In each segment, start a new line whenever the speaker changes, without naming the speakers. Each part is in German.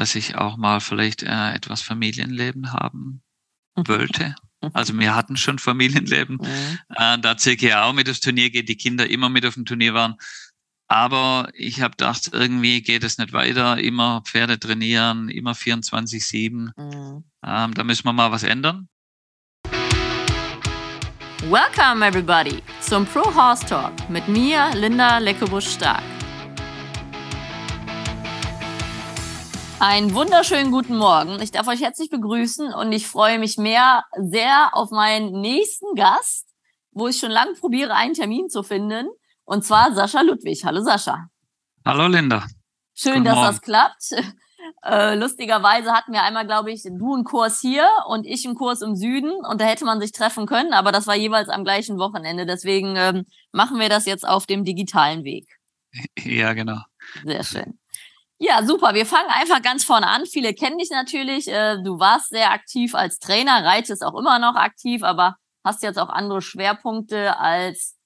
dass ich auch mal vielleicht äh, etwas Familienleben haben wollte. Also wir hatten schon Familienleben. Mhm. Äh, da circa auch mit aufs Turnier geht, die Kinder immer mit auf dem Turnier waren. Aber ich habe gedacht, irgendwie geht es nicht weiter. Immer Pferde trainieren, immer 24-7. Mhm. Ähm, da müssen wir mal was ändern.
Welcome everybody zum Pro Horse Talk mit mir, Linda Leckebusch-Stark. Einen wunderschönen guten Morgen. Ich darf euch herzlich begrüßen und ich freue mich mehr sehr auf meinen nächsten Gast, wo ich schon lange probiere, einen Termin zu finden. Und zwar Sascha Ludwig. Hallo Sascha.
Hallo Linda.
Schön, guten dass Morgen. das klappt. Äh, lustigerweise hatten wir einmal, glaube ich, du einen Kurs hier und ich einen Kurs im Süden und da hätte man sich treffen können, aber das war jeweils am gleichen Wochenende. Deswegen ähm, machen wir das jetzt auf dem digitalen Weg.
Ja, genau.
Sehr schön. Ja, super. Wir fangen einfach ganz vorne an. Viele kennen dich natürlich. Äh, du warst sehr aktiv als Trainer, reitest auch immer noch aktiv, aber hast jetzt auch andere Schwerpunkte als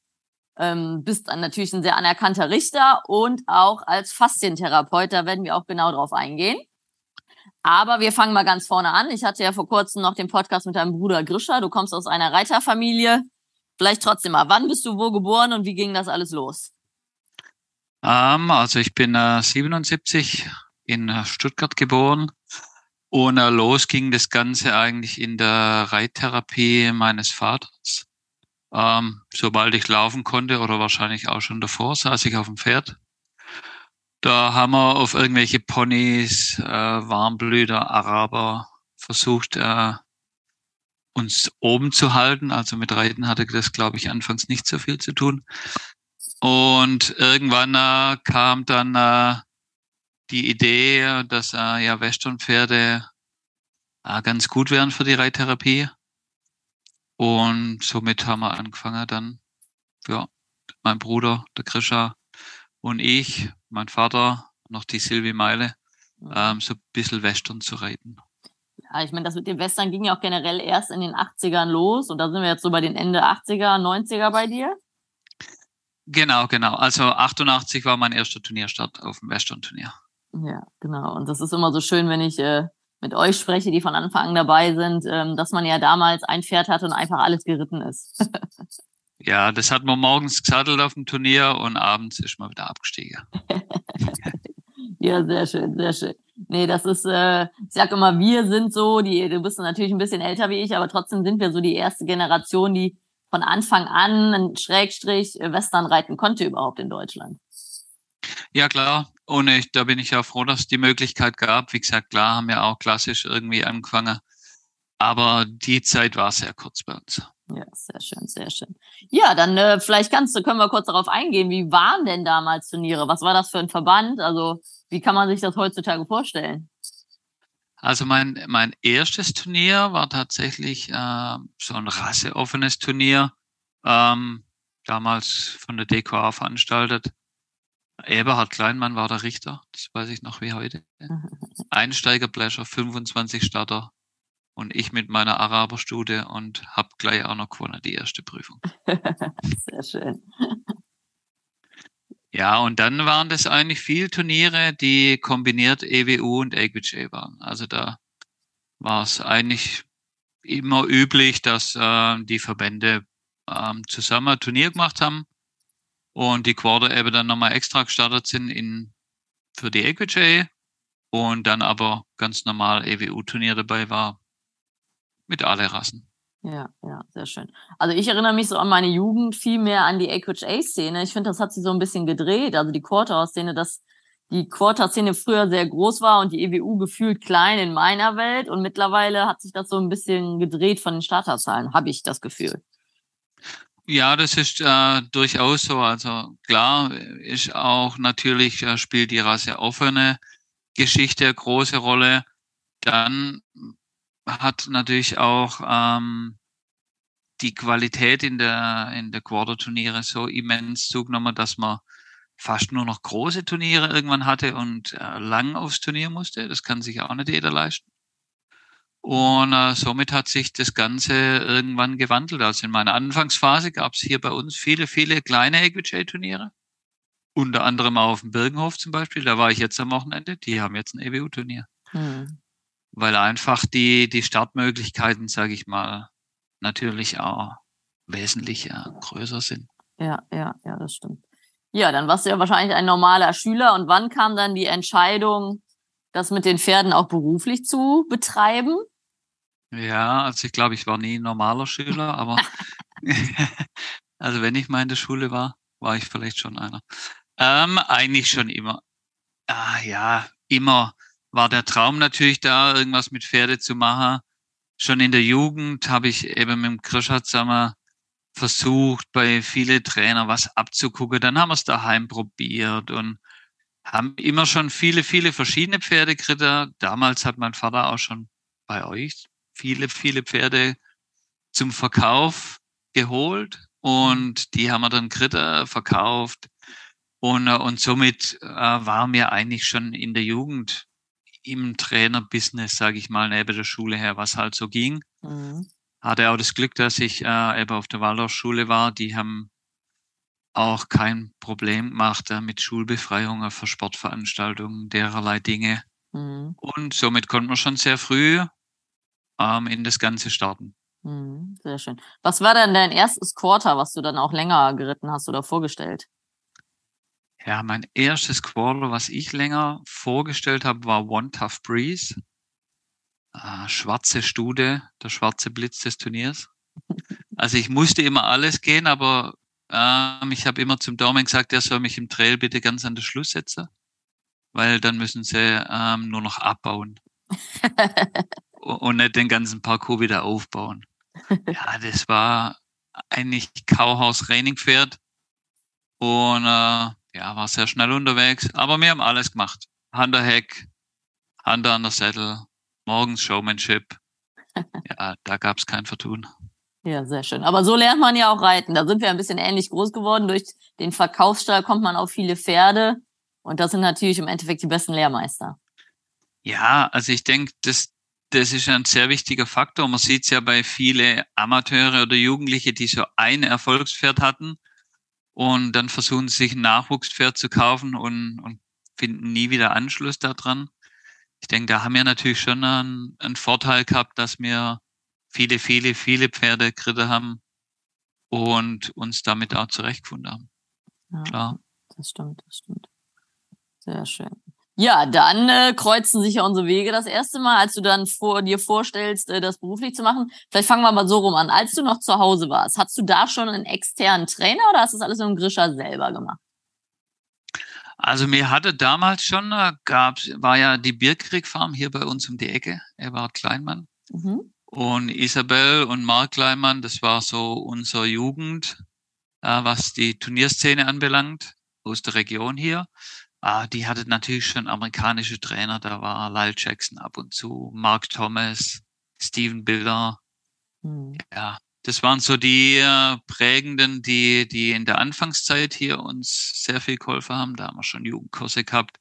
ähm, bist natürlich ein sehr anerkannter Richter und auch als Faszientherapeut. Da werden wir auch genau drauf eingehen. Aber wir fangen mal ganz vorne an. Ich hatte ja vor kurzem noch den Podcast mit deinem Bruder Grischer. Du kommst aus einer Reiterfamilie. Vielleicht trotzdem mal, wann bist du wo geboren und wie ging das alles los?
Ähm, also ich bin äh, 77 in äh, Stuttgart geboren und äh, los ging das Ganze eigentlich in der Reittherapie meines Vaters. Ähm, sobald ich laufen konnte oder wahrscheinlich auch schon davor, saß ich auf dem Pferd. Da haben wir auf irgendwelche Ponys, äh, Warmblüter, Araber versucht, äh, uns oben zu halten. Also mit Reiten hatte das, glaube ich, anfangs nicht so viel zu tun. Und irgendwann äh, kam dann äh, die Idee, dass äh, ja Westernpferde äh, ganz gut wären für die Reittherapie. Und somit haben wir angefangen dann, ja, mein Bruder, der Krischa und ich, mein Vater, noch die Silvi Meile, ähm, so ein bisschen Western zu reiten.
Ja, ich meine, das mit dem Western ging ja auch generell erst in den 80ern los und da sind wir jetzt so bei den Ende 80er, 90er bei dir.
Genau, genau. Also 88 war mein erster Turnierstart auf dem Western-Turnier.
Ja, genau. Und das ist immer so schön, wenn ich äh, mit euch spreche, die von Anfang an dabei sind, ähm, dass man ja damals ein Pferd hatte und einfach alles geritten ist.
ja, das hat man morgens gesattelt auf dem Turnier und abends ist man wieder abgestiegen.
ja, sehr schön, sehr schön. Nee, das ist, äh, ich sag immer, wir sind so, die, du bist natürlich ein bisschen älter wie ich, aber trotzdem sind wir so die erste Generation, die von Anfang an ein Schrägstrich äh, Western reiten konnte überhaupt in Deutschland.
Ja, klar. Und ich, da bin ich ja froh, dass es die Möglichkeit gab. Wie gesagt, klar haben wir auch klassisch irgendwie angefangen. Aber die Zeit war sehr kurz bei uns.
Ja, sehr schön, sehr schön. Ja, dann äh, vielleicht kannst du, können wir kurz darauf eingehen. Wie waren denn damals Turniere? Was war das für ein Verband? Also, wie kann man sich das heutzutage vorstellen?
Also mein, mein erstes Turnier war tatsächlich äh, so ein rasseoffenes Turnier, ähm, damals von der DQA veranstaltet. Eberhard Kleinmann war der Richter, das weiß ich noch wie heute. Einsteigerblecher, 25 Starter und ich mit meiner Araberstute und hab gleich auch noch gewonnen, die erste Prüfung.
Sehr schön.
Ja, und dann waren das eigentlich viel Turniere, die kombiniert EWU und AQJ waren. Also da war es eigentlich immer üblich, dass äh, die Verbände ähm, zusammen ein Turnier gemacht haben und die Quarter eben dann nochmal extra gestartet sind in, für die AQJ und dann aber ganz normal EWU-Turnier dabei war mit alle Rassen.
Ja, ja, sehr schön. Also ich erinnere mich so an meine Jugend viel mehr an die AQHA-Szene. Ich finde, das hat sich so ein bisschen gedreht. Also die Quarter-Szene, dass die Quarter-Szene früher sehr groß war und die EWU gefühlt klein in meiner Welt. Und mittlerweile hat sich das so ein bisschen gedreht von den Starterzahlen, habe ich das Gefühl.
Ja, das ist äh, durchaus so. Also klar ist auch natürlich äh, spielt die Rasse offene Geschichte große Rolle. Dann hat natürlich auch ähm, die Qualität in der, in der Quarter-Turniere so immens zugenommen, dass man fast nur noch große Turniere irgendwann hatte und äh, lang aufs Turnier musste. Das kann sich auch nicht jeder leisten. Und äh, somit hat sich das Ganze irgendwann gewandelt. Also in meiner Anfangsphase gab es hier bei uns viele, viele kleine EQJ-Turniere. Unter anderem auch auf dem Birkenhof zum Beispiel. Da war ich jetzt am Wochenende. Die haben jetzt ein EWU-Turnier. Mhm. Weil einfach die, die Startmöglichkeiten, sage ich mal, natürlich auch wesentlich ja, größer sind.
Ja, ja, ja, das stimmt. Ja, dann warst du ja wahrscheinlich ein normaler Schüler. Und wann kam dann die Entscheidung, das mit den Pferden auch beruflich zu betreiben?
Ja, also ich glaube, ich war nie ein normaler Schüler, aber also wenn ich mal in der Schule war, war ich vielleicht schon einer. Ähm, eigentlich schon immer. Ah, ja, immer war der Traum natürlich da, irgendwas mit Pferde zu machen. Schon in der Jugend habe ich eben mit dem Krischer zusammen versucht, bei viele Trainer was abzugucken. Dann haben wir es daheim probiert und haben immer schon viele, viele verschiedene Pferde gekriegt. Damals hat mein Vater auch schon bei euch viele, viele Pferde zum Verkauf geholt und die haben wir dann Kritter verkauft und, äh, und somit äh, waren wir eigentlich schon in der Jugend im Trainerbusiness, sage ich mal, neben der Schule her, was halt so ging. Mhm. Hatte auch das Glück, dass ich äh, eben auf der Waldorfschule war. Die haben auch kein Problem gemacht äh, mit Schulbefreiungen für Sportveranstaltungen, dererlei Dinge. Mhm. Und somit konnte man schon sehr früh ähm, in das Ganze starten.
Mhm, sehr schön. Was war denn dein erstes Quarter, was du dann auch länger geritten hast oder vorgestellt?
Ja, mein erstes Quarter, was ich länger vorgestellt habe, war One Tough Breeze. Äh, schwarze Stude, der schwarze Blitz des Turniers. Also ich musste immer alles gehen, aber ähm, ich habe immer zum Daumen gesagt, er soll mich im Trail bitte ganz an den Schluss setzen, weil dann müssen sie ähm, nur noch abbauen und nicht den ganzen Parcours wieder aufbauen. Ja, das war eigentlich Kauhaus Raining-Pferd und äh, ja, war sehr schnell unterwegs, aber wir haben alles gemacht. Hand Heck, Hand an der Sättel, morgens Showmanship. Ja, da gab es kein Vertun.
Ja, sehr schön. Aber so lernt man ja auch reiten. Da sind wir ein bisschen ähnlich groß geworden. Durch den Verkaufsstall kommt man auf viele Pferde. Und das sind natürlich im Endeffekt die besten Lehrmeister.
Ja, also ich denke, das, das ist ein sehr wichtiger Faktor. Man sieht es ja bei viele Amateure oder Jugendliche, die so ein Erfolgspferd hatten und dann versuchen sie sich ein Nachwuchspferd zu kaufen und, und finden nie wieder Anschluss daran. Ich denke, da haben wir natürlich schon einen, einen Vorteil gehabt, dass wir viele, viele, viele Pferde geritten haben und uns damit auch zurechtgefunden haben.
Ja, Klar. Das stimmt, das stimmt. Sehr schön. Ja, dann äh, kreuzen sich ja unsere Wege das erste Mal, als du dann vor dir vorstellst, äh, das beruflich zu machen. Vielleicht fangen wir mal so rum an. Als du noch zu Hause warst, hast du da schon einen externen Trainer oder hast du das alles mit dem Grischer selber gemacht?
Also mir hatte damals schon, äh, gab, war ja die Birkrieg Farm hier bei uns um die Ecke. Er war Kleinmann. Mhm. Und Isabel und Mark Kleinmann, das war so unser Jugend, äh, was die Turnierszene anbelangt, aus der Region hier. Ah, die hatte natürlich schon amerikanische Trainer. Da war Lyle Jackson ab und zu, Mark Thomas, Steven Biller. Mhm. Ja, das waren so die äh, prägenden, die, die in der Anfangszeit hier uns sehr viel geholfen haben. Da haben wir schon Jugendkurse gehabt.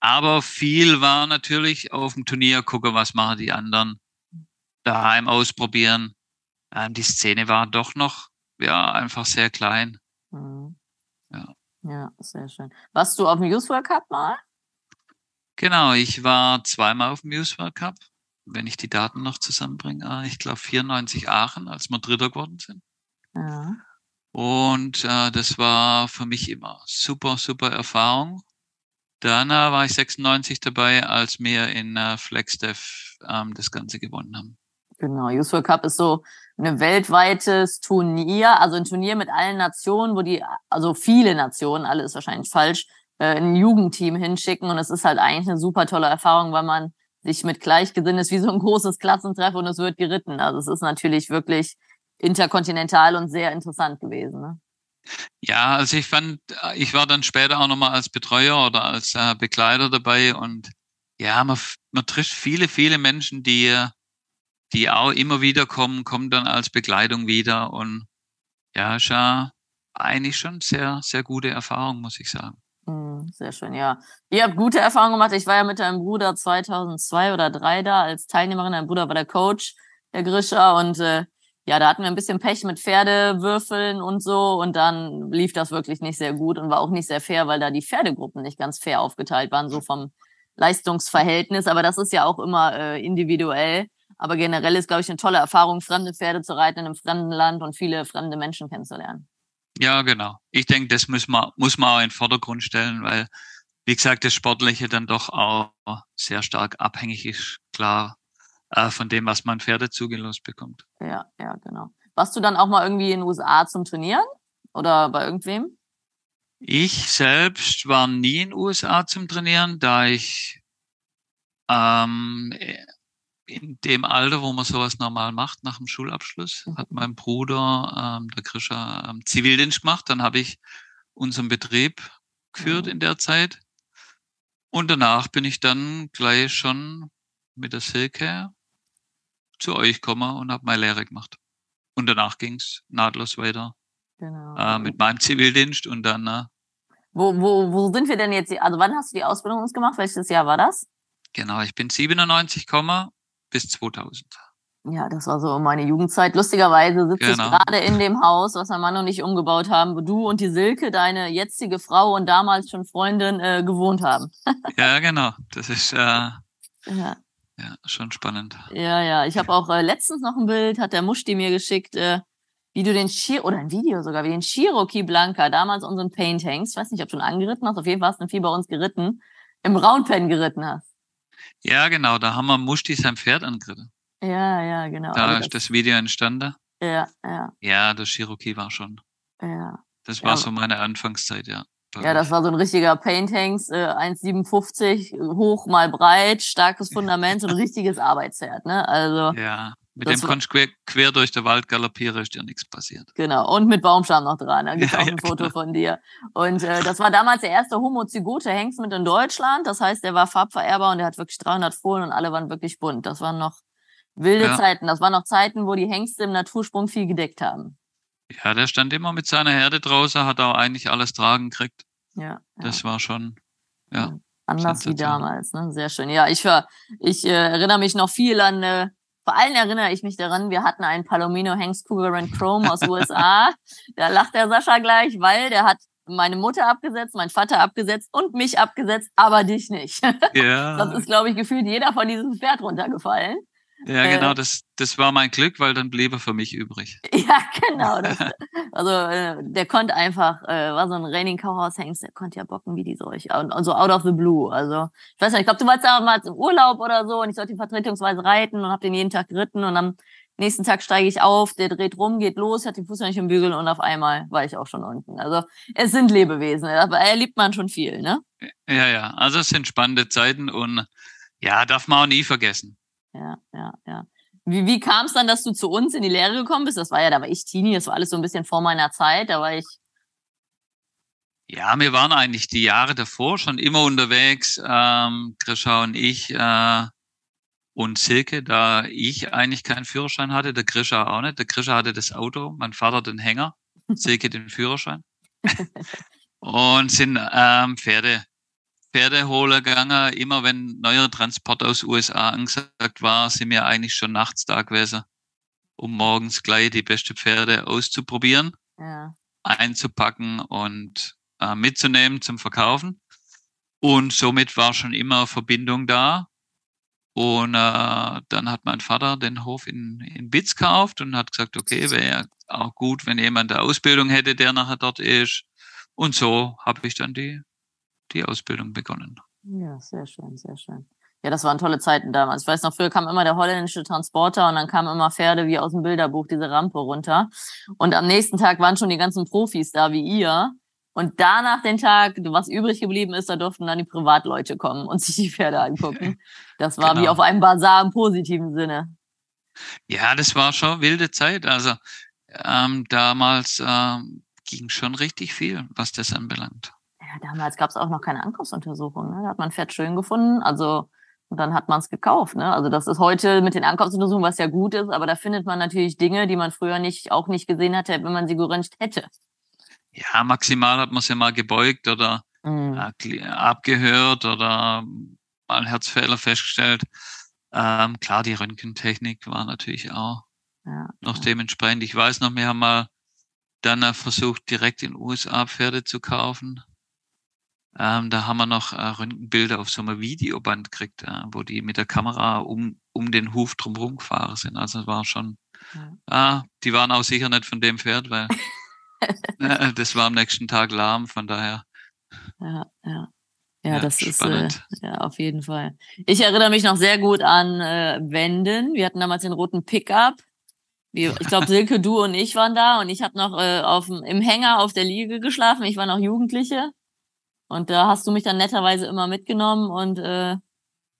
Aber viel war natürlich auf dem Turnier gucken, was machen die anderen, daheim ausprobieren. Ähm, die Szene war doch noch, ja, einfach sehr klein. Mhm.
Ja. Ja, sehr schön. Warst du auf dem Youth World Cup mal?
Genau, ich war zweimal auf dem Youth World Cup, wenn ich die Daten noch zusammenbringe. Ah, ich glaube 94 Aachen, als wir Dritter geworden sind. Ja. Und äh, das war für mich immer super, super Erfahrung. Dann äh, war ich 96 dabei, als wir in äh, Flagstaff ähm, das Ganze gewonnen haben.
Genau, Youth World Cup ist so ein weltweites Turnier, also ein Turnier mit allen Nationen, wo die, also viele Nationen, alle ist wahrscheinlich falsch, äh, ein Jugendteam hinschicken und es ist halt eigentlich eine super tolle Erfahrung, weil man sich mit Gleichgesinnten ist wie so ein großes Klassentreffen und es wird geritten. Also es ist natürlich wirklich interkontinental und sehr interessant gewesen. Ne?
Ja, also ich fand, ich war dann später auch nochmal als Betreuer oder als äh, Begleiter dabei und ja, man, man trifft viele, viele Menschen, die die auch immer wieder kommen, kommen dann als Begleitung wieder und ja, ist eigentlich schon sehr, sehr gute Erfahrung, muss ich sagen.
Hm, sehr schön, ja. Ihr habt gute Erfahrungen gemacht. Ich war ja mit deinem Bruder 2002 oder 2003 da als Teilnehmerin. Dein Bruder war der Coach, der Grischer. Und äh, ja, da hatten wir ein bisschen Pech mit Pferdewürfeln und so. Und dann lief das wirklich nicht sehr gut und war auch nicht sehr fair, weil da die Pferdegruppen nicht ganz fair aufgeteilt waren, so vom Leistungsverhältnis, aber das ist ja auch immer äh, individuell. Aber generell ist, glaube ich, eine tolle Erfahrung, fremde Pferde zu reiten in einem fremden Land und viele fremde Menschen kennenzulernen.
Ja, genau. Ich denke, das muss man, muss man auch in den Vordergrund stellen, weil, wie gesagt, das Sportliche dann doch auch sehr stark abhängig ist, klar, äh, von dem, was man Pferde zugelost bekommt.
Ja, ja, genau. Warst du dann auch mal irgendwie in den USA zum Trainieren? Oder bei irgendwem?
Ich selbst war nie in den USA zum Trainieren, da ich ähm, in dem Alter, wo man sowas normal macht, nach dem Schulabschluss, mhm. hat mein Bruder, ähm, der Krischer, ähm, Zivildienst gemacht. Dann habe ich unseren Betrieb geführt mhm. in der Zeit. Und danach bin ich dann gleich schon mit der Silke zu euch gekommen und habe meine Lehre gemacht. Und danach ging's nahtlos weiter genau. äh, mit meinem Zivildienst und dann. Äh,
wo, wo, wo sind wir denn jetzt? Also wann hast du die Ausbildung uns gemacht? Welches Jahr war das?
Genau, ich bin 97, bis 2000.
Ja, das war so meine Jugendzeit. Lustigerweise sitze genau. ich gerade in dem Haus, was mein Mann noch nicht umgebaut haben, wo du und die Silke, deine jetzige Frau und damals schon Freundin, äh, gewohnt haben.
ja, genau. Das ist äh, ja. ja schon spannend.
Ja, ja. Ich habe auch äh, letztens noch ein Bild, hat der Muschti mir geschickt, äh, wie du den Chir oder ein Video sogar, wie den Cherokee Blanca, damals unseren Paint Hanks, ich weiß nicht, ob du ihn angeritten hast, auf jeden Fall hast du ihn viel bei uns geritten, im Roundpen geritten hast.
Ja, genau, da haben wir Muschti sein Pferd angeritten.
Ja, ja, genau.
Da also ist das, das Video entstanden.
Ja, ja.
Ja, der Cherokee war schon.
Ja.
Das war ja. so meine Anfangszeit, ja.
Ja, das war so ein richtiger Painthanks, äh, 1,57 hoch mal breit, starkes Fundament, so ein richtiges Arbeitspferd, ne? Also.
Ja, mit dem konntest quer, quer durch den Wald galoppieren, ist dir nichts passiert.
Genau, und mit Baumstamm noch dran. Da gibt es ja, auch ein ja, Foto genau. von dir. Und äh, das war damals der erste homozygote Hengst mit in Deutschland. Das heißt, der war farbverehrbar und der hat wirklich 300 Fohlen und alle waren wirklich bunt. Das waren noch wilde ja. Zeiten. Das waren noch Zeiten, wo die Hengste im Natursprung viel gedeckt haben.
Ja, der stand immer mit seiner Herde draußen, hat auch eigentlich alles tragen gekriegt.
Ja.
Das war schon, ja.
Anders wie damals, ne? Sehr schön. Ja, ich, ich äh, erinnere mich noch viel an äh, vor allem erinnere ich mich daran, wir hatten einen Palomino Hengst Cougar and Chrome aus USA. da lacht der Sascha gleich, weil der hat meine Mutter abgesetzt, mein Vater abgesetzt und mich abgesetzt, aber dich nicht. Ja. Sonst ist, glaube ich, gefühlt jeder von diesem Pferd runtergefallen.
Ja, äh, genau, das, das war mein Glück, weil dann blieb er für mich übrig.
Ja, genau. Das, also äh, der konnte einfach, äh, war so ein Raining Cowhouse Hengst, der konnte ja bocken wie die Seuche. Und, und so out of the blue. Also ich weiß nicht, ich glaube, du warst damals im Urlaub oder so und ich sollte ihn vertretungsweise reiten und habe den jeden Tag geritten und am nächsten Tag steige ich auf, der dreht rum, geht los, hat den Fuß nicht im Bügel und auf einmal war ich auch schon unten. Also es sind Lebewesen, aber er liebt man schon viel, ne?
Ja, ja. Also es sind spannende Zeiten und ja, darf man auch nie vergessen
ja, ja, ja. Wie, wie kam es dann, dass du zu uns in die Lehre gekommen bist? Das war ja, da war ich Teenie, das war alles so ein bisschen vor meiner Zeit, da war ich.
Ja, wir waren eigentlich die Jahre davor schon immer unterwegs, ähm, Grisha und ich äh, und Silke, da ich eigentlich keinen Führerschein hatte, der Grisha auch nicht. Der Grisha hatte das Auto, mein Vater den Hänger, Silke den Führerschein. und sind ähm, Pferde Pferde holen gegangen. Immer wenn neuer Transport aus USA angesagt war, sind wir eigentlich schon nachts da gewesen, um morgens gleich die beste Pferde auszuprobieren, ja. einzupacken und äh, mitzunehmen zum Verkaufen. Und somit war schon immer Verbindung da. Und äh, dann hat mein Vater den Hof in, in Bitz gekauft und hat gesagt, okay, wäre ja auch gut, wenn jemand eine Ausbildung hätte, der nachher dort ist. Und so habe ich dann die die Ausbildung begonnen.
Ja, sehr schön, sehr schön. Ja, das waren tolle Zeiten damals. Ich weiß noch, früher kam immer der holländische Transporter und dann kamen immer Pferde wie aus dem Bilderbuch diese Rampe runter. Und am nächsten Tag waren schon die ganzen Profis da wie ihr. Und danach den Tag, was übrig geblieben ist, da durften dann die Privatleute kommen und sich die Pferde angucken. Das war genau. wie auf einem Bazar im positiven Sinne.
Ja, das war schon wilde Zeit. Also ähm, damals ähm, ging schon richtig viel, was das anbelangt
damals gab es auch noch keine Ankaufsuntersuchung. Ne? Da hat man Pferd schön gefunden, also und dann hat man es gekauft. Ne? Also das ist heute mit den Ankaufsuntersuchungen, was ja gut ist, aber da findet man natürlich Dinge, die man früher nicht auch nicht gesehen hätte, wenn man sie geröntgt hätte.
Ja, maximal hat man sie mal gebeugt oder mhm. äh, abgehört oder mal Herzfehler festgestellt. Ähm, klar, die Röntgentechnik war natürlich auch ja, noch ja. dementsprechend. Ich weiß noch, wir haben mal dann versucht, direkt in den USA Pferde zu kaufen Ähm, da haben wir noch äh, Röntgenbilder auf so einem Videoband gekriegt, äh, wo die mit der Kamera um, um den Huf drumherum gefahren sind. Also es war schon, ja. ah, die waren auch sicher nicht von dem Pferd, weil äh, das war am nächsten Tag lahm, von daher.
Ja, ja. Ja, ja das spannend. ist äh, ja auf jeden Fall. Ich erinnere mich noch sehr gut an äh, Wenden. Wir hatten damals den roten Pickup. Ich glaube, Silke, du und ich waren da und ich habe noch äh, auf, im Hänger auf der Liege geschlafen. Ich war noch Jugendliche. Und da hast du mich dann netterweise immer mitgenommen und äh,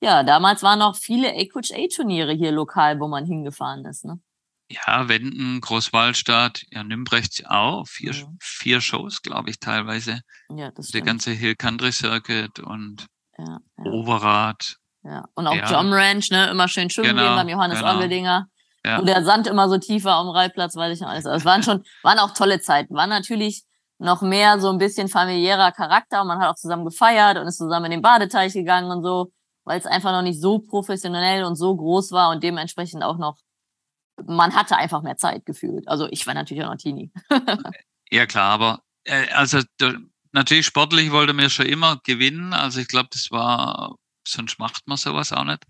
ja, damals waren noch viele A-Coach A-Turniere hier lokal, wo man hingefahren ist, ne?
Ja, Wenden, Großwallstadt, ja, Nümbrecht auch. Vier, ja. vier Shows, glaube ich, teilweise. Ja, das Der ganze Hill Country Circuit und ja, ja. Overath.
Ja, und auch ja. John Ranch, ne? Immer schön schwimmen genau, gehen beim Johannes genau. Orgeldinger. Ja. Wo der Sand immer so tiefer am Reitplatz, weiß ich noch alles. Also es waren schon, waren auch tolle Zeiten. War natürlich noch mehr so ein bisschen familiärer Charakter und man hat auch zusammen gefeiert und ist zusammen in den Badeteich gegangen und so, weil es einfach noch nicht so professionell und so groß war und dementsprechend auch noch, man hatte einfach mehr Zeit gefühlt. Also ich war natürlich auch noch Teenie.
ja klar, aber äh, also natürlich sportlich wollte mir schon immer gewinnen. Also ich glaube, das war, sonst macht man sowas auch nicht.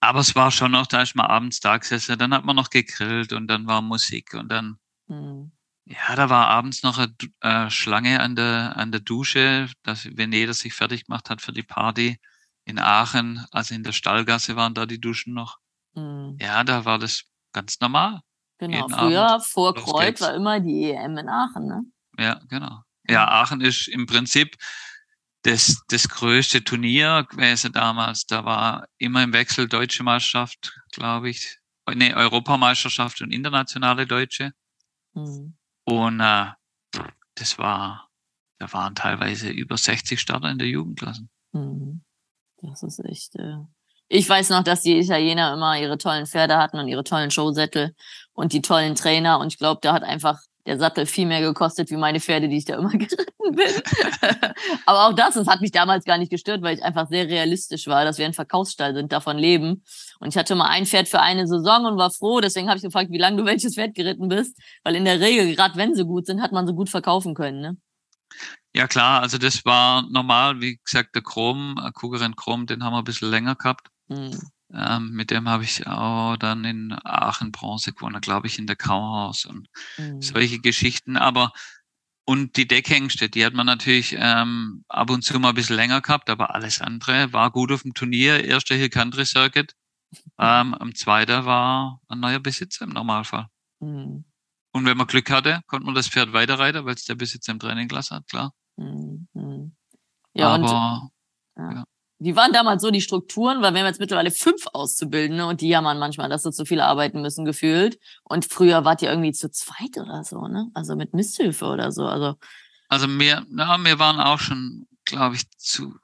Aber es war schon noch, da ist man abends da gesessen, dann hat man noch gegrillt und dann war Musik und dann hm. Ja, da war abends noch eine äh, Schlange an der, an der Dusche, dass, wenn jeder sich fertig gemacht hat für die Party in Aachen, also in der Stallgasse waren da die Duschen noch. Mhm. Ja, da war das ganz normal.
Genau, früher Abend. vor Los Kreuz geht's. war immer die EM in Aachen, ne?
Ja, genau. Ja, Aachen ist im Prinzip das, das größte Turnier gewesen damals. Da war immer im Wechsel Deutsche Meisterschaft, glaube ich. Nee, Europameisterschaft und internationale Deutsche. Mhm. Und äh, das war, da waren teilweise über 60 Starter in der Jugendklasse. Mhm.
Das ist echt. Äh ich weiß noch, dass die Italiener immer ihre tollen Pferde hatten und ihre tollen Showsättel und die tollen Trainer. Und ich glaube, da hat einfach der Sattel viel mehr gekostet wie meine Pferde, die ich da immer geritten bin. Aber auch das, das hat mich damals gar nicht gestört, weil ich einfach sehr realistisch war, dass wir ein Verkaufsstall sind, davon leben. Und ich hatte mal ein Pferd für eine Saison und war froh. Deswegen habe ich gefragt, wie lange du welches Pferd geritten bist. Weil in der Regel, gerade wenn sie gut sind, hat man sie gut verkaufen können. Ne?
Ja klar, also das war normal. Wie gesagt, der Chrom, Kugerin Chrom, den haben wir ein bisschen länger gehabt. Hm. Ähm, mit dem habe ich auch dann in Aachen Bronze gewonnen, glaube ich, in der Kauhaus und mhm. solche Geschichten. Aber und die Deckhengste, die hat man natürlich ähm, ab und zu mal ein bisschen länger gehabt, aber alles andere war gut auf dem Turnier. Erster Hill Country Circuit, ähm, am zweiten war ein neuer Besitzer im Normalfall. Mhm. Und wenn man Glück hatte, konnte man das Pferd weiterreiten, weil es der Besitzer im Training gelassen hat, klar. Mhm.
Ja, aber, und, ja. ja die waren damals so die Strukturen, weil wir haben jetzt mittlerweile fünf Auszubildende und die jammern manchmal, dass sie zu viel arbeiten müssen, gefühlt. Und früher wart ihr irgendwie zu zweit oder so, ne? Also mit Misthilfe oder so. Also,
also wir, na, wir waren auch schon, glaube ich, zu,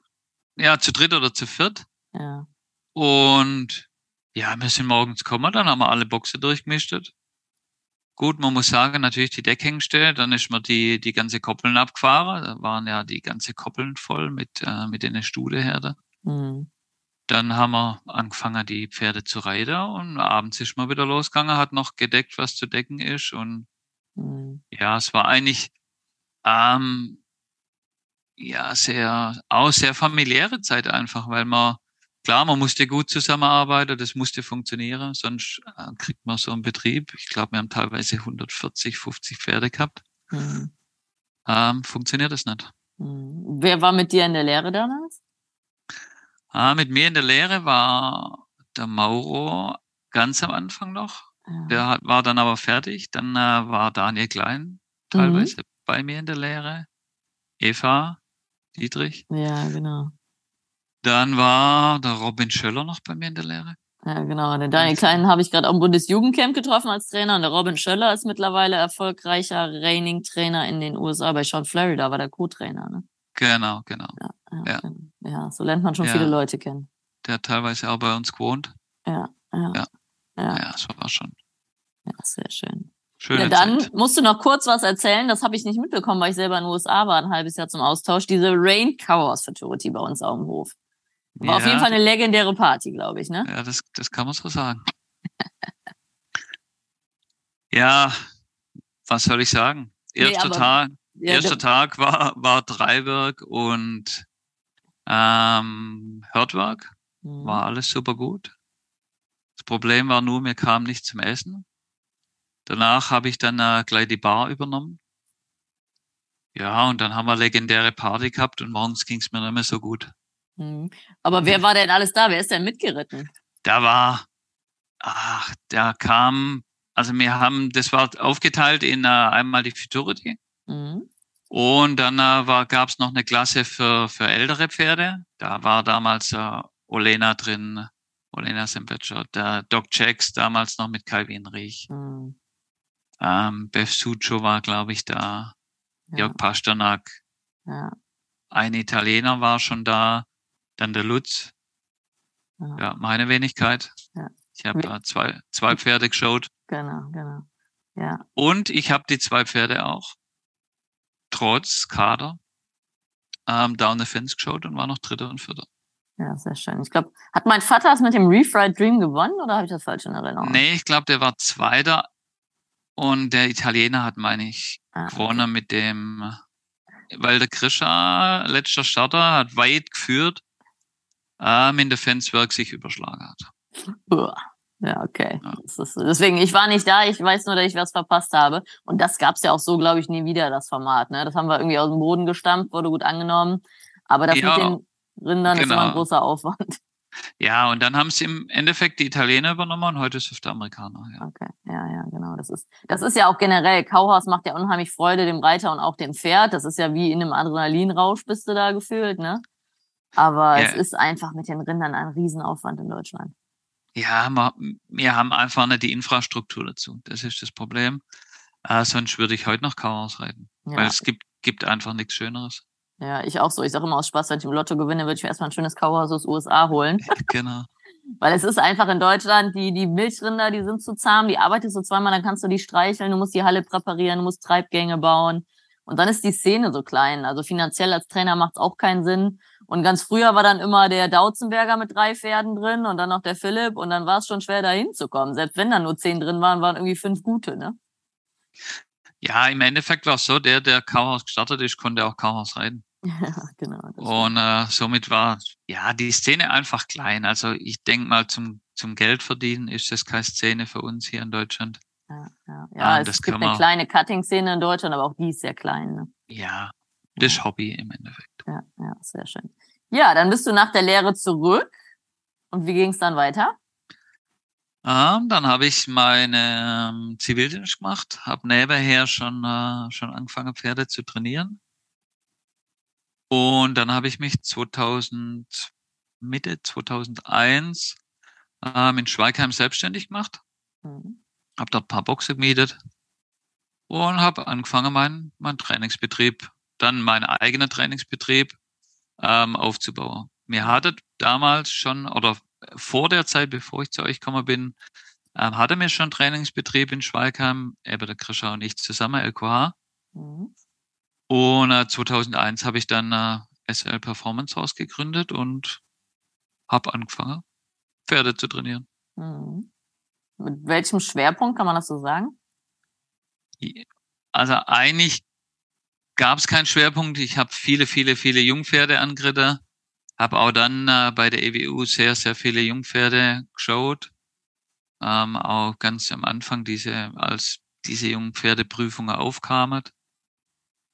ja, zu dritt oder zu viert. Ja. Und ja, wir sind morgens gekommen, dann haben wir alle Boxe durchgemischt. Gut, man muss sagen, natürlich die Deckhengstelle, dann ist man die, die ganze Koppeln abgefahren. Da waren ja die ganze Koppeln voll mit, äh, mit den Stuhleherde. Mhm. Dann haben wir angefangen, die Pferde zu reiten und abends ist man wieder losgegangen, hat noch gedeckt, was zu decken ist. Und mhm. ja, es war eigentlich ähm, ja sehr, auch sehr familiäre Zeit einfach, weil man, klar, man musste gut zusammenarbeiten, das musste funktionieren, sonst äh, kriegt man so einen Betrieb. Ich glaube, wir haben teilweise 140, 50 Pferde gehabt. Mhm. Ähm, funktioniert das nicht.
Mhm. Wer war mit dir in der Lehre damals?
Ah, mit mir in der Lehre war der Mauro ganz am Anfang noch. Ja. Der hat, war dann aber fertig. Dann äh, war Daniel Klein teilweise mhm. bei mir in der Lehre. Eva Dietrich.
Ja, genau.
Dann war der Robin Schöller noch bei mir in der Lehre.
Ja, genau. Den Daniel Klein habe ich gerade am Bundesjugendcamp getroffen als Trainer und der Robin Schöller ist mittlerweile erfolgreicher Reining-Trainer in den USA bei Sean Florida, war der Co-Trainer. Ne?
Genau, genau.
Ja, ja, ja. ja, so lernt man schon viele Leute kennen.
Der hat teilweise auch bei uns gewohnt.
Ja, ja.
Ja, ja. das war schon.
Ja, sehr schön. Schöne ja, dann Zeit. musst du noch kurz was erzählen. Das habe ich nicht mitbekommen, weil ich selber in den USA war, ein halbes Jahr zum Austausch. Diese Rain Chaos Futurity bei uns auf dem Hof. War auf jeden Fall eine legendäre Party, glaube ich, ne?
Ja, das, das kann man so sagen. ja, was soll ich sagen? Erster nee, Tag, erster Tag war, war Dreiberg und ähm, Hörtwerk. Mhm. War alles super gut. Das Problem war nur, mir kam nicht zum Essen. Danach habe ich dann äh, gleich die Bar übernommen. Ja, und dann haben wir legendäre Party gehabt und morgens ging es mir nicht mehr so gut.
Mhm. Aber wer war denn alles da? Wer ist denn mitgeritten?
Da war, ach, da kam, also wir haben, das war aufgeteilt in äh, einmal die Futurity. Mhm. Und dann äh, gab es noch eine Klasse für, für ältere Pferde. Da war damals äh, Olena drin, Olena Sempetscher, der Doc Jacks damals noch mit Calvin Riech. Mhm. Ähm, Bev Succio war, glaube ich, da. Ja. Jörg Pasternak. Ja. Ein Italiener war schon da. Dann der Lutz. Ja, ja meine Wenigkeit. Ja. Ich habe da zwei, zwei Pferde geschaut.
Genau, genau. Ja.
Und ich habe die zwei Pferde auch, trotz Kader, ähm, Down the Fence geschaut und war noch Dritter und Vierter.
Ja, sehr schön. Ich glaube, hat mein Vater es mit dem Refried Dream gewonnen oder habe ich das falsch in Erinnerung?
Nee, ich glaube, der war Zweiter und der Italiener hat, meine ich, ah, gewonnen mit dem, weil der Krischer, letzter Starter, hat weit geführt, ähm, in der Fanswerk sich überschlagen hat.
Ja, okay. Ja. Ist, deswegen, ich war nicht da, ich weiß nur, dass ich was verpasst habe. Und das gab's ja auch so, glaube ich, nie wieder, das Format. Ne? Das haben wir irgendwie aus dem Boden gestampft, wurde gut angenommen. Aber das ja, mit den Rindern genau. ist immer ein genau. großer Aufwand.
Ja, und dann haben sie im Endeffekt die Italiener übernommen und heute ist es der Amerikaner.
Ja. Okay, ja, ja, genau. Das ist, das ist ja auch generell, Kauhaus macht ja unheimlich Freude dem Reiter und auch dem Pferd. Das ist ja wie in einem Adrenalinrausch bist du da gefühlt, ne? Aber ja. es ist einfach mit den Rindern ein Riesenaufwand in Deutschland.
Ja, wir haben einfach nicht die Infrastruktur dazu. Das ist das Problem. Äh, sonst würde ich heute noch Kauhaus reiten. Ja. Weil es gibt, gibt einfach nichts Schöneres.
Ja, ich auch so. Ich sage immer aus Spaß, wenn ich im Lotto gewinne, würde ich mir erstmal ein schönes Kauhaus aus USA holen.
genau.
Weil es ist einfach in Deutschland, die, die Milchrinder, die sind zu zahm, die arbeitest du zweimal, dann kannst du die streicheln, du musst die Halle präparieren, du musst Treibgänge bauen. Und dann ist die Szene so klein. Also finanziell als Trainer macht es auch keinen Sinn. Und ganz früher war dann immer der Dautzenberger mit drei Pferden drin und dann noch der Philipp und dann war es schon schwer, da hinzukommen. Selbst wenn da nur zehn drin waren, waren irgendwie fünf gute, ne?
Ja, im Endeffekt war es so, der, der Kauhaus gestartet ist, konnte auch Kauhaus reiten.
Ja, genau.
Und äh, somit war ja die Szene einfach klein. Also ich denke mal, zum, zum Geld verdienen ist das keine Szene für uns hier in Deutschland.
Ja, ja. ja ähm, es gibt eine kleine Cutting-Szene in Deutschland, aber auch die ist sehr klein. Ne?
Ja, das ja. Hobby im Endeffekt.
Ja, ja, sehr schön. Ja, dann bist du nach der Lehre zurück. Und wie ging es dann weiter?
Ähm, dann habe ich meine ähm, Zivildienst gemacht, habe nebenher schon, äh, schon angefangen, Pferde zu trainieren. Und dann habe ich mich 2000, Mitte 2001 ähm, in Schweigheim selbstständig gemacht. Mhm. Habe dort ein paar Boxe gemietet und habe angefangen, meinen mein Trainingsbetrieb, dann meinen eigenen Trainingsbetrieb ähm, aufzubauen. Mir hatte damals schon, oder vor der Zeit, bevor ich zu euch gekommen bin, ähm, hatte mir schon Trainingsbetrieb in Schweigheim, eben der Krischer und ich zusammen, LQH. Mhm. Und äh, 2001 habe ich dann äh, SL Performance House gegründet und habe angefangen, Pferde zu trainieren. Mhm.
Mit welchem Schwerpunkt kann man das so sagen?
Also eigentlich gab es keinen Schwerpunkt. Ich habe viele, viele, viele Jungpferde angeritten. Habe auch dann äh, bei der EWU sehr, sehr viele Jungpferde geschaut. Ähm, auch ganz am Anfang, diese, als diese Jungpferdeprüfungen aufkamen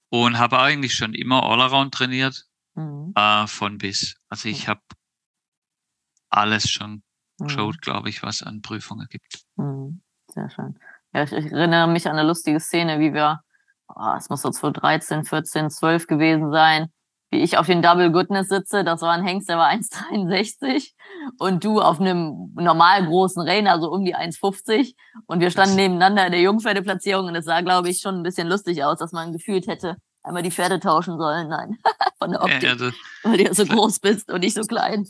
und habe eigentlich schon immer Allaround trainiert, mhm. äh, von bis. Also ich habe alles schon mhm. geschaut, glaube ich, was an Prüfungen gibt.
Mhm. Sehr schön. Ja, ich, ich, erinnere mich an eine lustige Szene, wie wir, es muss so 2013, 14, 12 gewesen sein, wie ich auf den Double Goodness sitze. Das war ein Hengst, der war 1,63 und du auf einem normal großen Rain, also um die 1,50. Und wir standen nebeneinander in der Jungpferdeplatzierung und es sah, glaube ich, schon ein bisschen lustig aus, dass man gefühlt hätte, einmal die Pferde tauschen sollen. Nein, von der Optik, ja, also, weil du ja so groß bist und nicht so klein.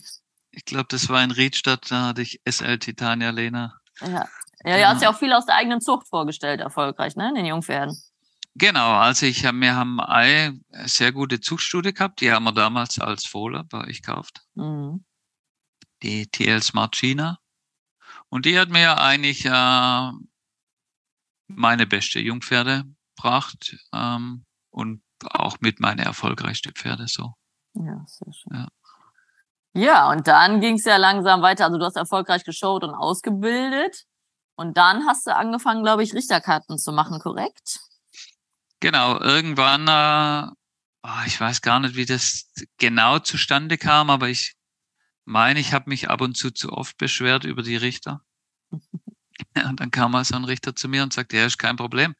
Ich glaube, das war in Riedstadt, da hatte ich SL Titania Lena.
Ja, ja, ja, hast ja auch viel aus der eigenen Zucht vorgestellt, erfolgreich, ne, in den Jungpferden.
Genau, also ich hab, wir haben eine sehr gute Zuchtstudie gehabt, die haben wir damals als Fohler bei euch gekauft. Mhm. Die TL Smart China. Und die hat mir eigentlich äh, meine beste Jungpferde gebracht ähm, und auch mit meine erfolgreichsten Pferde so.
Ja, sehr schön. Ja. Ja, und dann ging es ja langsam weiter. Also du hast erfolgreich geschaut und ausgebildet. Und dann hast du angefangen, glaube ich, Richterkarten zu machen, korrekt?
Genau, irgendwann, äh, oh, ich weiß gar nicht, wie das genau zustande kam, aber ich meine, ich habe mich ab und zu zu oft beschwert über die Richter. und dann kam mal so ein Richter zu mir und sagte, ja, ist kein Problem.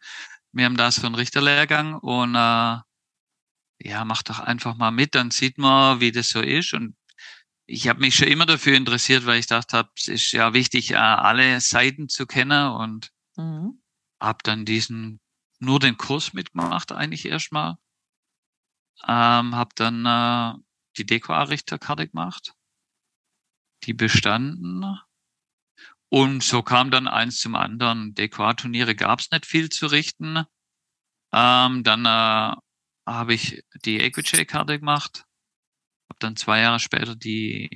Wir haben das für einen Richterlehrgang und äh, ja, mach doch einfach mal mit, dann sieht man, wie das so ist. Und ich habe mich schon immer dafür interessiert, weil ich dachte habe, es ist ja wichtig, äh, alle Seiten zu kennen und mhm. habe dann diesen nur den Kurs mitgemacht eigentlich erstmal. Ähm, habe dann äh, die Deko-Richterkarte gemacht, die bestanden. Und so kam dann eins zum anderen. Deko-Turniere gab es nicht viel zu richten. Ähm, dann äh, habe ich die Equity-Karte gemacht habe dann zwei Jahre später die,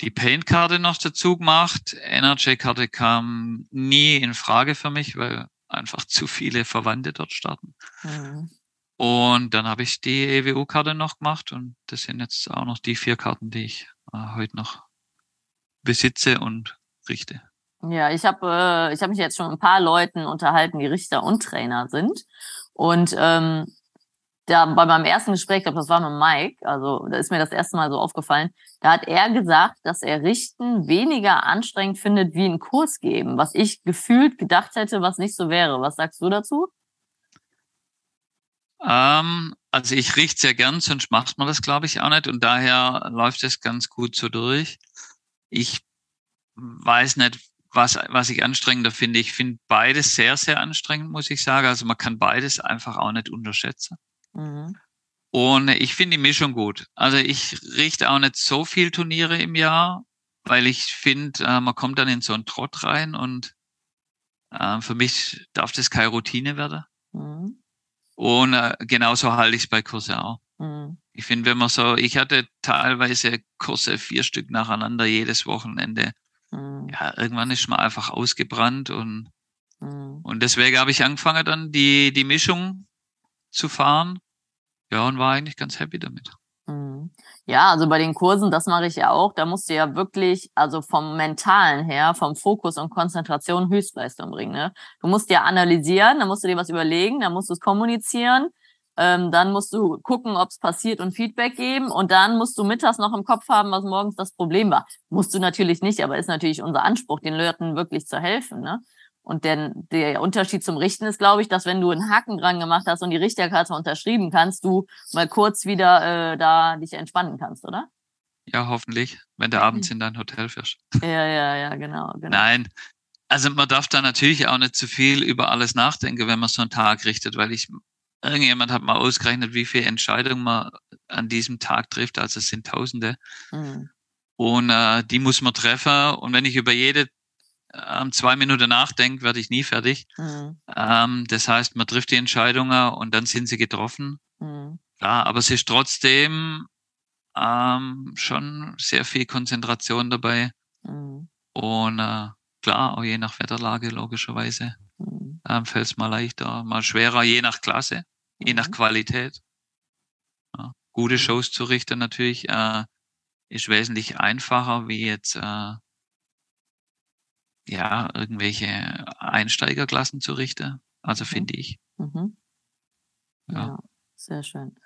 die Paint-Karte noch dazu gemacht. NRJ-Karte kam nie in Frage für mich, weil einfach zu viele Verwandte dort starten. Mhm. Und dann habe ich die EWU-Karte noch gemacht und das sind jetzt auch noch die vier Karten, die ich äh, heute noch besitze und richte.
Ja, ich habe äh, ich hab mich jetzt schon mit ein paar Leuten unterhalten, die Richter und Trainer sind. Und ähm, da bei meinem ersten Gespräch, ich glaube, das war mit Mike, also da ist mir das erste Mal so aufgefallen, da hat er gesagt, dass er Richten weniger anstrengend findet wie einen Kurs geben, was ich gefühlt gedacht hätte, was nicht so wäre. Was sagst du dazu?
Ähm, also ich richte sehr gern, sonst macht man das, glaube ich, auch nicht. Und daher läuft es ganz gut so durch. Ich weiß nicht, was, was ich anstrengender finde. Ich finde beides sehr, sehr anstrengend, muss ich sagen. Also man kann beides einfach auch nicht unterschätzen. Mhm. Und ich finde die Mischung gut. Also ich richte auch nicht so viel Turniere im Jahr, weil ich finde, äh, man kommt dann in so einen Trott rein und äh, für mich darf das keine Routine werden. Mhm. Und äh, genauso halte ich es bei Kurse auch. Mhm. Ich finde, wenn man so, ich hatte teilweise Kurse vier Stück nacheinander jedes Wochenende. Mhm. Ja, irgendwann ist man einfach ausgebrannt und, mhm. und deswegen habe ich angefangen dann die, die Mischung zu fahren. Ja, und war eigentlich ganz happy damit.
Mhm. Ja, also bei den Kursen, das mache ich ja auch, da musst du ja wirklich, also vom Mentalen her, vom Fokus und Konzentration Höchstleistung bringen. Ne? Du musst ja analysieren, dann musst du dir was überlegen, dann musst du es kommunizieren, ähm, dann musst du gucken, ob es passiert und Feedback geben und dann musst du mittags noch im Kopf haben, was morgens das Problem war. Musst du natürlich nicht, aber ist natürlich unser Anspruch, den Leuten wirklich zu helfen. Ne? Und der, der Unterschied zum Richten ist, glaube ich, dass wenn du einen Haken dran gemacht hast und die Richterkarte unterschrieben kannst, du mal kurz wieder äh, da dich entspannen kannst, oder?
Ja, hoffentlich, wenn du abends in dein Hotel fährst.
Ja, ja, ja, genau, genau.
Nein, also man darf da natürlich auch nicht zu viel über alles nachdenken, wenn man so einen Tag richtet, weil ich, irgendjemand hat mal ausgerechnet, wie viele Entscheidungen man an diesem Tag trifft, also es sind Tausende. Mhm. Und äh, die muss man treffen. Und wenn ich über jede ähm, zwei Minuten nachdenkt, werde ich nie fertig. Mhm. Ähm, das heißt, man trifft die Entscheidungen und dann sind sie getroffen. Mhm. Klar, aber es ist trotzdem ähm, schon sehr viel Konzentration dabei. Mhm. Und äh, klar, auch je nach Wetterlage logischerweise mhm. ähm, fällt es mal leichter, mal schwerer, je nach Klasse, je nach mhm. Qualität. Ja, gute mhm. Shows zu richten natürlich äh, ist wesentlich einfacher wie jetzt äh, ja, irgendwelche Einsteigerklassen zu richten. Also mhm. finde ich. Mhm.
Ja. ja, sehr schön.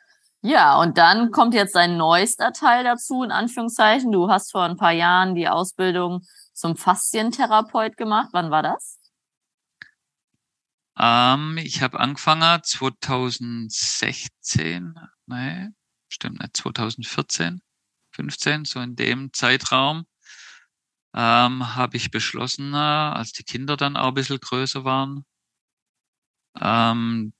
Ja, und dann kommt jetzt ein neuester Teil dazu, in Anführungszeichen. Du hast vor ein paar Jahren die Ausbildung zum Faszientherapeut gemacht. Wann war das?
Ähm, ich habe angefangen 2016, nee, stimmt nicht, 2014, 15, so in dem Zeitraum ähm, habe ich beschlossen, äh, als die Kinder dann auch ein bisschen größer waren, ähm,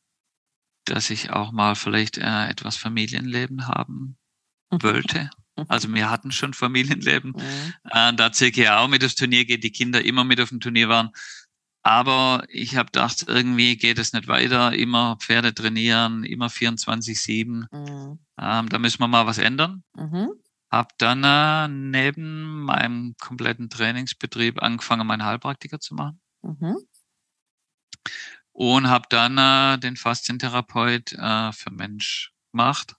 dass ich auch mal vielleicht äh, etwas Familienleben haben wollte. Also wir hatten schon Familienleben. Mhm. Äh, da Silke auch mit aufs Turnier geht, die Kinder immer mit auf dem Turnier waren. Aber ich habe gedacht, irgendwie geht es nicht weiter. Immer Pferde trainieren, immer 24-7. Mhm. Ähm, da müssen wir mal was ändern. Mhm. Habe dann äh, neben meinem kompletten Trainingsbetrieb angefangen, meinen Heilpraktiker zu machen. Mhm. und habe dann äh, den Faszientherapeut äh, für Mensch gemacht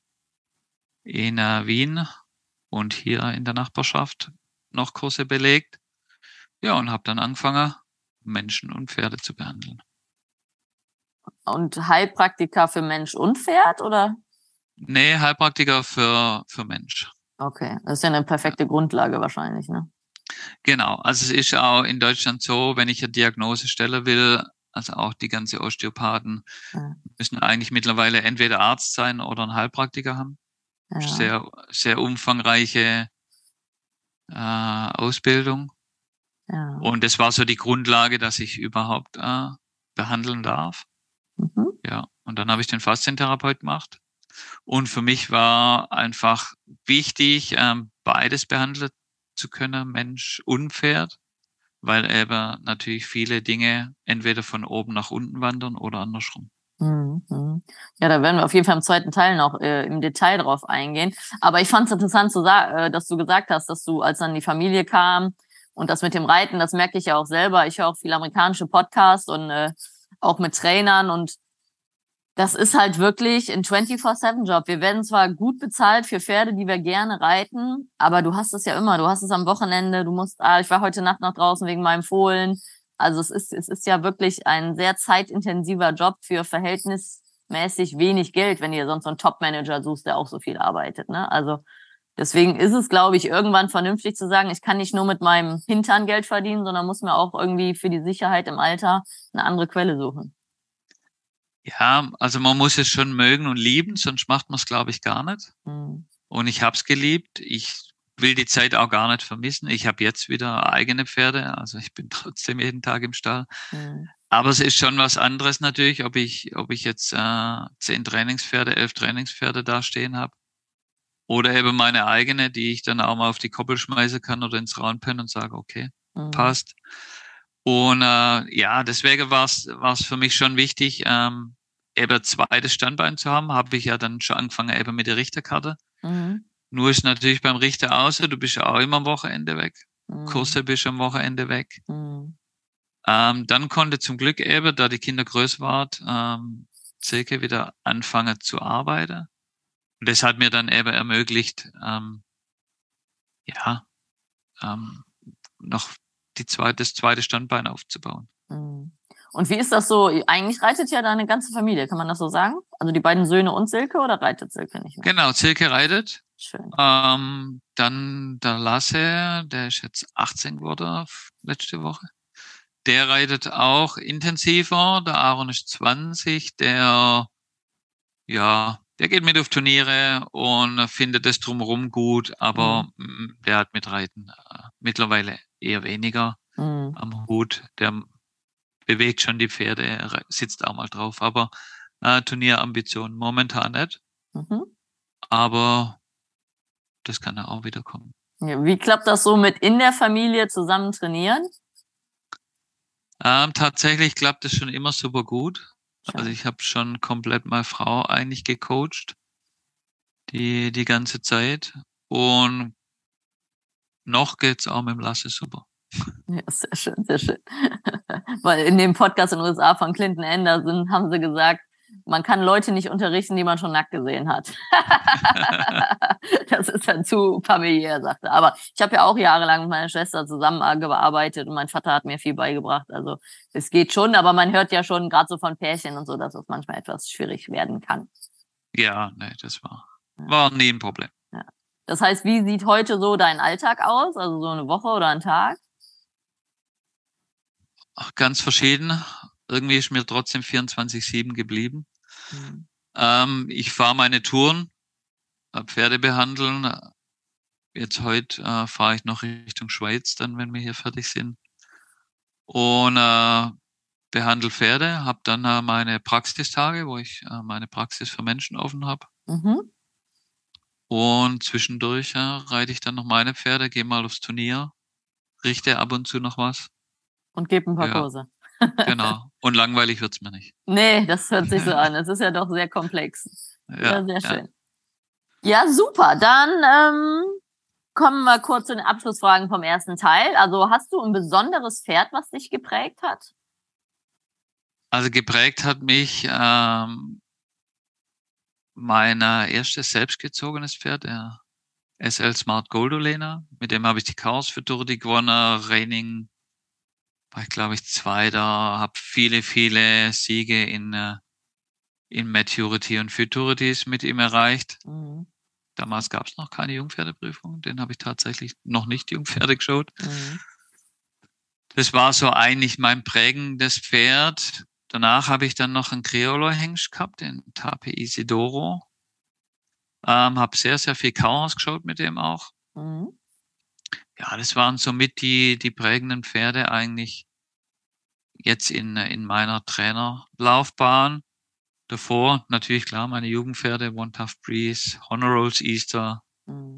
in Wien und hier in der Nachbarschaft noch Kurse belegt. Ja, und habe dann angefangen, Menschen und Pferde zu behandeln.
Und Heilpraktiker für Mensch und Pferd, oder?
Nee, Heilpraktiker für, für Mensch.
Okay, das ist ja eine perfekte Grundlage wahrscheinlich, ne?
Genau, also es ist auch in Deutschland so, wenn ich eine Diagnose stellen will, also auch die ganze Osteopathen ja. müssen eigentlich mittlerweile entweder Arzt sein oder einen Heilpraktiker haben. Ja. Sehr, sehr umfangreiche äh, Ausbildung. Ja. Und das war so die Grundlage, dass ich überhaupt äh, behandeln darf. Mhm. Ja, und dann habe ich den Faszientherapeut gemacht. Und für mich war einfach wichtig, ähm, beides behandeln zu können, Mensch und Pferd, weil eben natürlich viele Dinge entweder von oben nach unten wandern oder andersrum.
Mhm. Ja, da werden wir auf jeden Fall im zweiten Teil noch äh, im Detail drauf eingehen. Aber ich fand es interessant, zu äh, dass du gesagt hast, dass du, als dann die Familie kam und das mit dem Reiten, das merke ich ja auch selber. Ich höre auch viele amerikanische Podcasts und äh, auch mit Trainern und das ist halt wirklich ein 24-7-Job. Wir werden zwar gut bezahlt für Pferde, die wir gerne reiten, aber du hast es ja immer. Du hast es am Wochenende, du musst, ah, ich war heute Nacht noch draußen wegen meinem Fohlen. Also es ist, es ist ja wirklich ein sehr zeitintensiver Job für verhältnismäßig wenig Geld, wenn ihr sonst so einen Top-Manager suchst, der auch so viel arbeitet. Ne? Also deswegen ist es, glaube ich, irgendwann vernünftig zu sagen, ich kann nicht nur mit meinem Hintern Geld verdienen, sondern muss mir auch irgendwie für die Sicherheit im Alter eine andere Quelle suchen.
Ja, also man muss es schon mögen und lieben, sonst macht man es, glaube ich, gar nicht. Mhm. Und ich habe es geliebt. Ich will die Zeit auch gar nicht vermissen. Ich habe jetzt wieder eigene Pferde, also ich bin trotzdem jeden Tag im Stall. Mhm. Aber es ist schon was anderes natürlich, ob ich, ob ich jetzt äh, zehn Trainingspferde, elf Trainingspferde da stehen habe. Oder eben meine eigene, die ich dann auch mal auf die Koppel schmeißen kann oder ins Raunpen und sage, okay, mhm. passt. Und äh, ja, deswegen war es für mich schon wichtig, ähm, eben zweites Standbein zu haben. Habe ich ja dann schon angefangen eben mit der Richterkarte. Mhm. Nur ist natürlich beim Richter außer, du bist ja auch immer am Wochenende weg. Mhm. Kurse bist am Wochenende weg. Mhm. Ähm, dann konnte zum Glück eben, da die Kinder größer waren, ähm, Silke wieder anfangen zu arbeiten. Und das hat mir dann eben ermöglicht, ähm, ja, ähm, noch die zweite, das zweite Standbein aufzubauen.
Mhm. Und wie ist das so? Eigentlich reitet ja deine ganze Familie, kann man das so sagen? Also die beiden Söhne und Silke oder reitet Silke nicht mehr?
Genau, Silke reitet. Schön. Ähm, dann der Lasse, der ist jetzt 18 geworden letzte Woche. Der reitet auch intensiver. Der Aaron ist 20. Der, ja, der geht mit auf Turniere und findet das drumherum gut, aber mhm. der hat mit Reiten äh, mittlerweile eher weniger mhm. am Hut. Der bewegt schon die Pferde, er sitzt auch mal drauf, aber äh, Turnierambitionen momentan nicht. Mhm. Aber das kann ja auch wieder kommen.
Wie klappt das so mit in der Familie zusammen trainieren?
Ähm, tatsächlich klappt es schon immer super gut. Schön. Also ich habe schon komplett meine Frau eigentlich gecoacht, die, die ganze Zeit. Und noch geht's auch mit dem Lasse super.
Ja, sehr schön, sehr schön. Weil in dem Podcast in den USA von Clinton Anderson haben sie gesagt, man kann Leute nicht unterrichten, die man schon nackt gesehen hat. das ist dann zu familiär, sagte. Aber ich habe ja auch jahrelang mit meiner Schwester zusammengearbeitet und mein Vater hat mir viel beigebracht. Also es geht schon, aber man hört ja schon gerade so von Pärchen und so, dass es manchmal etwas schwierig werden kann.
Ja, nee, das war, war nie ein Problem.
Das heißt, wie sieht heute so dein Alltag aus? Also so eine Woche oder ein Tag?
ganz verschieden. Irgendwie ist mir trotzdem 24-7 geblieben. Mhm. Ähm, ich fahre meine Touren, äh, Pferde behandeln. Jetzt heute äh, fahre ich noch Richtung Schweiz, dann, wenn wir hier fertig sind. Und äh, behandle Pferde, habe dann äh, meine Praxistage, wo ich äh, meine Praxis für Menschen offen habe. Mhm. Und zwischendurch äh, reite ich dann noch meine Pferde, gehe mal aufs Turnier, richte ab und zu noch was
und gebe ein paar ja. Kurse.
genau. Und langweilig wird's mir nicht.
Nee, das hört sich so an. Es ist ja doch sehr komplex. Ja, ja sehr schön. Ja, super. Dann ähm, kommen wir kurz zu den Abschlussfragen vom ersten Teil. Also hast du ein besonderes Pferd, was dich geprägt hat?
Also geprägt hat mich ähm, mein erstes selbstgezogenes Pferd, der SL Smart Goldolena. Mit dem habe ich die Chaos für Futurity gewonnen. Raining war ich, glaube ich, Zweiter. Habe viele, viele Siege in, äh, in Maturity und Futurities mit ihm erreicht. Mhm. Damals gab es noch keine Jungpferdeprüfung. Den habe ich tatsächlich noch nicht Jungpferde geschaut. Mhm. Das war so eigentlich mein prägendes Pferd. Danach habe ich dann noch einen Criollo-Hengst gehabt, den Tape Isidoro. Ähm, habe sehr, sehr viel Chaos geschaut mit dem auch. Mhm. Ja, das waren somit die, die prägenden Pferde eigentlich jetzt in, in meiner Trainerlaufbahn. Davor natürlich klar meine Jugendpferde, One Tough Breeze, Honor Rolls Easter mhm.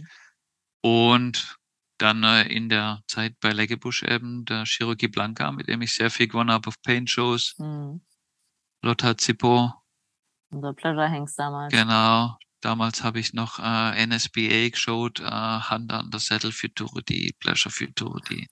und dann äh, in der Zeit bei Leggebusch eben der Cherokee Blanca, mit dem ich sehr viel gewonnen habe auf Paint Shows. Mhm. Lothar Zippo.
Unser Pleasure Hengst damals.
Genau. Damals habe ich noch äh, NSBA geschaut, äh, Hand an der Sattel Futurity, Pleasure Futurity.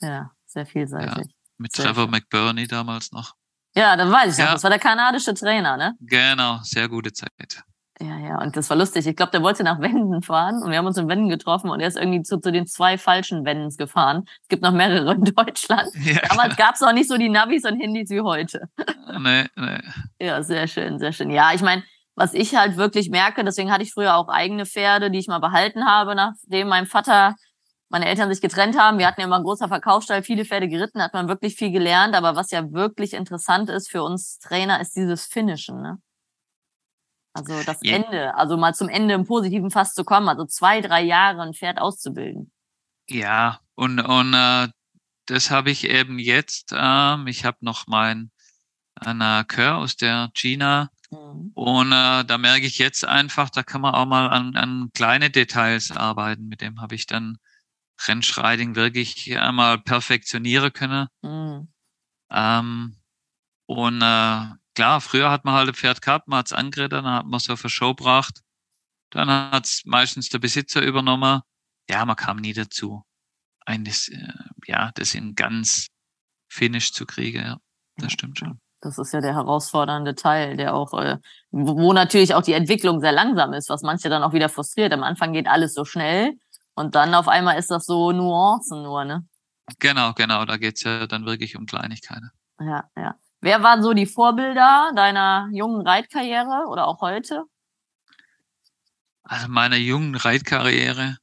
Ja, sehr vielseitig. Ja,
mit sehr Trevor schön. McBurney damals noch.
Ja, dann weiß ich ja. noch. Das war der kanadische Trainer, ne?
Genau, sehr gute Zeit.
Ja, ja, und das war lustig. Ich glaube, der wollte nach Wenden fahren und wir haben uns in Wenden getroffen und er ist irgendwie zu, zu den zwei falschen Wendens gefahren. Es gibt noch mehrere in Deutschland. Ja, Damals gab es noch nicht so die Navis und Handys wie heute.
Nee, nee.
Ja, sehr schön, sehr schön. Ja, ich meine, was ich halt wirklich merke, deswegen hatte ich früher auch eigene Pferde, die ich mal behalten habe, nachdem mein Vater, meine Eltern sich getrennt haben. Wir hatten ja immer einen großen Verkaufsstall, viele Pferde geritten, hat man wirklich viel gelernt. Aber was ja wirklich interessant ist für uns Trainer, ist dieses Finishen. Ne? Also das ja. Ende, also mal zum Ende im positiven Fass zu kommen, also zwei, drei Jahre ein Pferd auszubilden.
Ja, und, und äh, das habe ich eben jetzt. Ähm, ich habe noch mein eine Chör aus der China. Mhm. Und äh, da merke ich jetzt einfach, da kann man auch mal an, an kleine Details arbeiten. Mit dem habe ich dann Rennschreiding wirklich einmal perfektionieren können. Mhm. Ähm, und äh, klar, früher hat man halt ein Pferd gehabt, man hat es angeredet, dann hat man es auf eine Show gebracht. Dann hat es meistens der Besitzer übernommen. Ja, man kam nie dazu, eines, äh, ja, das in ganz Finish zu kriegen. Ja, das stimmt schon.
Das ist ja der herausfordernde Teil, der auch, äh, wo natürlich auch die Entwicklung sehr langsam ist, was manche dann auch wieder frustriert. Am Anfang geht alles so schnell und dann auf einmal ist das so Nuancen nur, ne?
Genau, genau. Da geht's ja dann wirklich um Kleinigkeiten.
Ja, ja. Wer waren so die Vorbilder deiner jungen Reitkarriere oder auch heute?
Also meiner jungen Reitkarriere,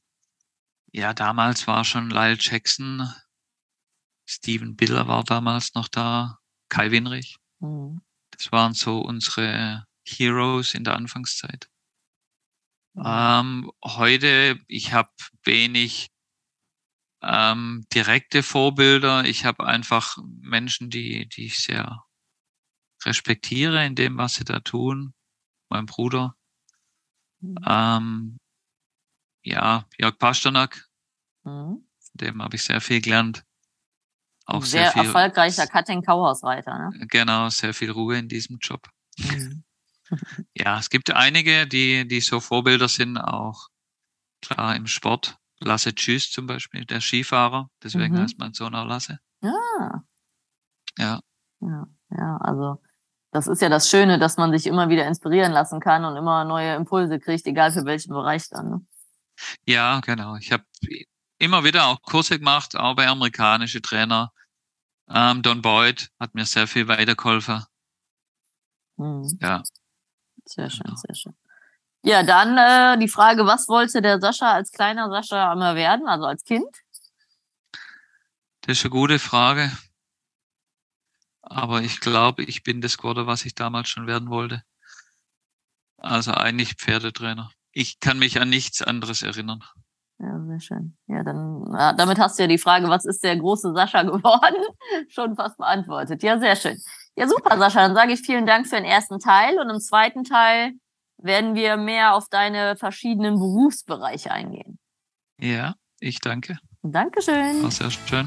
ja, damals war schon Lyle Jackson, Steven Biller war damals noch da, Kai Winrich. Mhm. Das waren so unsere Heroes in der Anfangszeit. Mhm. Ähm, heute, ich habe wenig ähm, direkte Vorbilder. Ich habe einfach Menschen, die, die ich sehr respektiere in dem, was sie da tun. Mein Bruder. Mhm. Ähm, ja, Jörg Pasternak. Mhm. Dem habe ich sehr viel gelernt.
Auch sehr, sehr viel, erfolgreicher Cutting-Kauhausreiter. Ne?
Genau, sehr viel Ruhe in diesem Job. Mhm. ja, es gibt einige, die, die so Vorbilder sind, auch klar im Sport. Lasse Tschüss zum Beispiel, der Skifahrer. Deswegen mhm. heißt mein Sohn auch Lasse.
Ah.
Ja.
Ja, ja, also das ist ja das Schöne, dass man sich immer wieder inspirieren lassen kann und immer neue Impulse kriegt, egal für welchen Bereich dann. Ne?
Ja, genau. Ich habe immer wieder auch Kurse gemacht, auch bei amerikanischen Trainer. Ähm, Don Boyd hat mir sehr viel weitergeholfen. Mhm. Ja.
Sehr schön, genau. sehr schön. Ja, dann äh, die Frage, was wollte der Sascha als kleiner Sascha immer werden, also als Kind?
Das ist eine gute Frage. Aber ich glaube, ich bin das geworden, was ich damals schon werden wollte. Also eigentlich Pferdetrainer. Ich kann mich an nichts anderes erinnern.
Ja, sehr schön. Ja, dann ja, damit hast du ja die Frage, was ist der große Sascha geworden, schon fast beantwortet. Ja, sehr schön. Ja, super, Sascha. Dann sage ich vielen Dank für den ersten Teil und im zweiten Teil werden wir mehr auf deine verschiedenen Berufsbereiche eingehen.
Ja, ich danke.
Dankeschön.
War sehr schön.